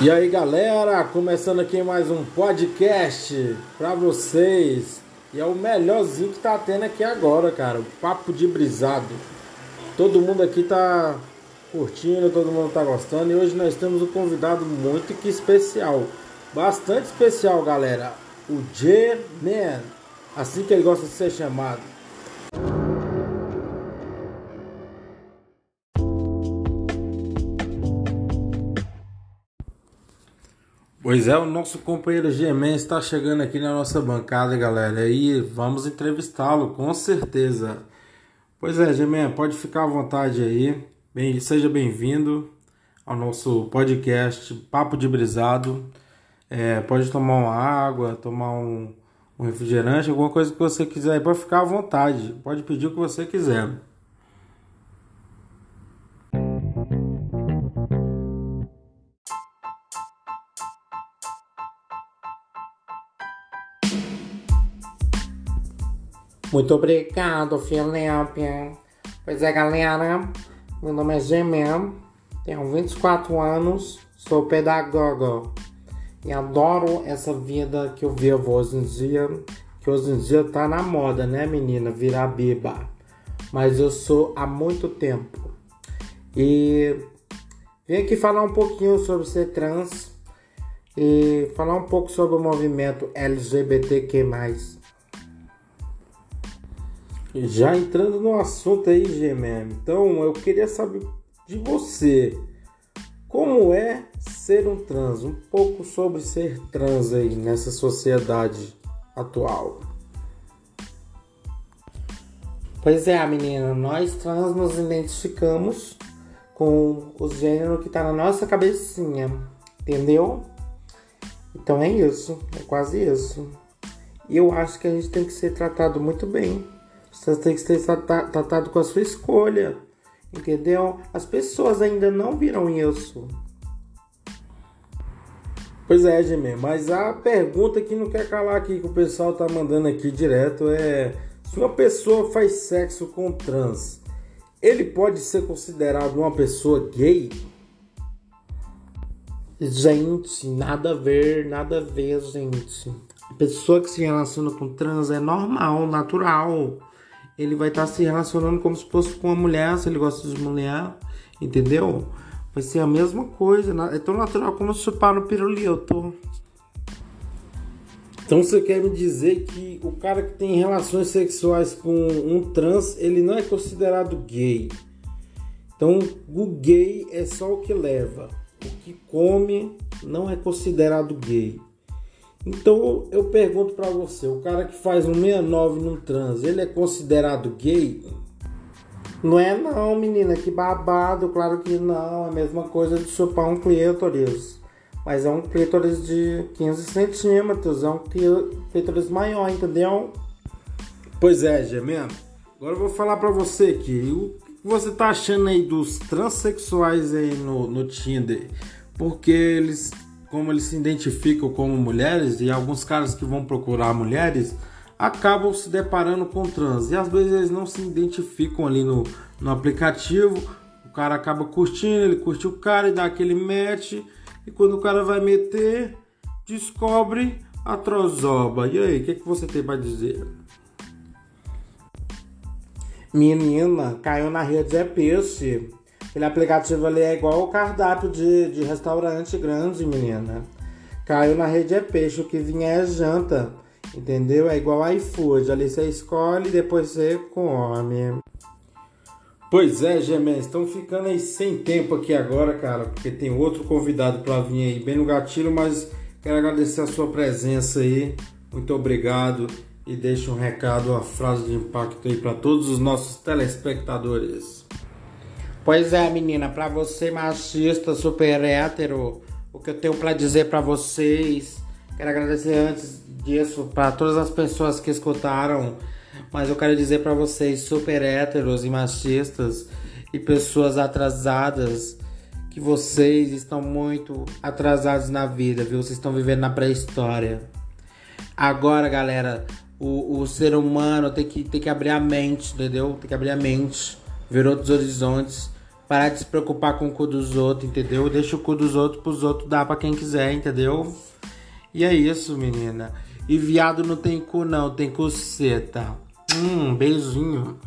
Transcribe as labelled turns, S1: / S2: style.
S1: E aí galera, começando aqui mais um podcast pra vocês. E é o melhorzinho que tá tendo aqui agora, cara. O papo de brisado. Todo mundo aqui tá curtindo, todo mundo tá gostando. E hoje nós temos um convidado muito que especial. Bastante especial, galera. O J-Man. Assim que ele gosta de ser chamado. Pois é, o nosso companheiro Gemen está chegando aqui na nossa bancada, galera. E vamos entrevistá-lo, com certeza. Pois é, Gemen, pode ficar à vontade aí. Bem, seja bem-vindo ao nosso podcast Papo de Brisado. É, pode tomar uma água, tomar um, um refrigerante, alguma coisa que você quiser. Pode ficar à vontade. Pode pedir o que você quiser.
S2: Muito obrigado, Felipe. Pois é, galera. Meu nome é Gemem, tenho 24 anos, sou pedagogo e adoro essa vida que eu vivo hoje em dia. Que hoje em dia tá na moda, né, menina? Virar biba. Mas eu sou há muito tempo. E vim aqui falar um pouquinho sobre ser trans e falar um pouco sobre o movimento LGBTQ.
S1: Já entrando no assunto aí, GMM, então eu queria saber de você como é ser um trans, um pouco sobre ser trans aí nessa sociedade atual.
S2: Pois é, menina, nós trans nos identificamos com o gênero que tá na nossa cabecinha, entendeu? Então é isso, é quase isso. E eu acho que a gente tem que ser tratado muito bem você tem que ser tratado com a sua escolha. Entendeu? As pessoas ainda não viram isso.
S1: Pois é, Gemê, mas a pergunta que não quer calar aqui que o pessoal tá mandando aqui direto é se uma pessoa faz sexo com trans, ele pode ser considerado uma pessoa gay?
S2: Gente, nada a ver, nada a ver, gente. A pessoa que se relaciona com trans é normal, natural ele vai estar tá se relacionando como se fosse com uma mulher, se ele gosta de mulher, entendeu? Vai ser a mesma coisa, é tão natural como chupar no pirulito.
S1: Então você quer me dizer que o cara que tem relações sexuais com um trans, ele não é considerado gay. Então o gay é só o que leva. O que come não é considerado gay. Então eu pergunto para você, o cara que faz um 69 num trans, ele é considerado gay?
S2: Não é não, menina, que babado, claro que não, é a mesma coisa de chupar um clítoris. Mas é um clítoris de 15 centímetros, é um clítoris maior, entendeu?
S1: Pois é, Gemendo. Agora eu vou falar para você aqui, o que você tá achando aí dos transexuais aí no, no Tinder? Porque eles como eles se identificam como mulheres e alguns caras que vão procurar mulheres acabam se deparando com trans e às vezes eles não se identificam ali no, no aplicativo. O cara acaba curtindo, ele curte o cara e dá aquele match e quando o cara vai meter, descobre a trozoba. E aí, o que, é que você tem para dizer?
S2: Menina, caiu na rede é peixe. Aquele aplicativo ali é igual o cardápio de, de restaurante grande, menina. Caiu na rede é peixe, o que vinha é janta. Entendeu? É igual iFood. Ali você escolhe e depois você come.
S1: Pois é, Gemens, estão ficando aí sem tempo aqui agora, cara, porque tem outro convidado para vir aí bem no gatilho, mas quero agradecer a sua presença aí. Muito obrigado e deixa um recado, uma frase de impacto aí para todos os nossos telespectadores.
S2: Pois é, menina, para você machista, super hétero, o que eu tenho para dizer para vocês, quero agradecer antes disso para todas as pessoas que escutaram, mas eu quero dizer para vocês, super héteros e machistas e pessoas atrasadas, que vocês estão muito atrasados na vida, viu? Vocês estão vivendo na pré-história. Agora, galera, o, o ser humano tem que, tem que abrir a mente, entendeu? Tem que abrir a mente, ver outros horizontes
S1: Parar de se preocupar com o cu dos outros, entendeu? Deixa o cu dos outros pros outros dar pra quem quiser, entendeu? E é isso, menina. E viado não tem cu não, tem coceta. Hum, beijinho.